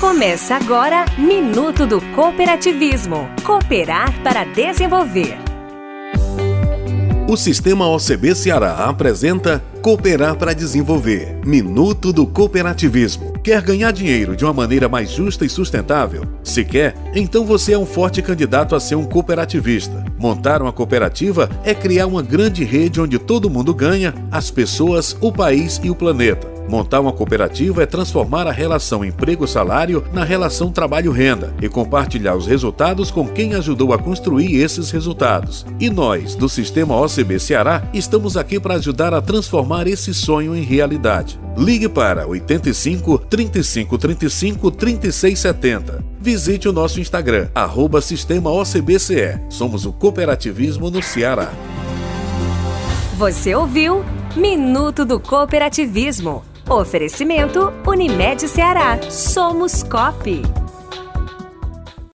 Começa agora Minuto do Cooperativismo. Cooperar para desenvolver. O Sistema OCB Ceará apresenta Cooperar para Desenvolver Minuto do Cooperativismo. Quer ganhar dinheiro de uma maneira mais justa e sustentável? Se quer, então você é um forte candidato a ser um cooperativista. Montar uma cooperativa é criar uma grande rede onde todo mundo ganha, as pessoas, o país e o planeta. Montar uma cooperativa é transformar a relação emprego-salário na relação trabalho-renda e compartilhar os resultados com quem ajudou a construir esses resultados. E nós, do Sistema OCB Ceará, estamos aqui para ajudar a transformar esse sonho em realidade. Ligue para 85 35 35 36 70. Visite o nosso Instagram, arroba Sistema OCBCE. Somos o cooperativismo no Ceará. Você ouviu Minuto do Cooperativismo Oferecimento Unimed Ceará. Somos COP.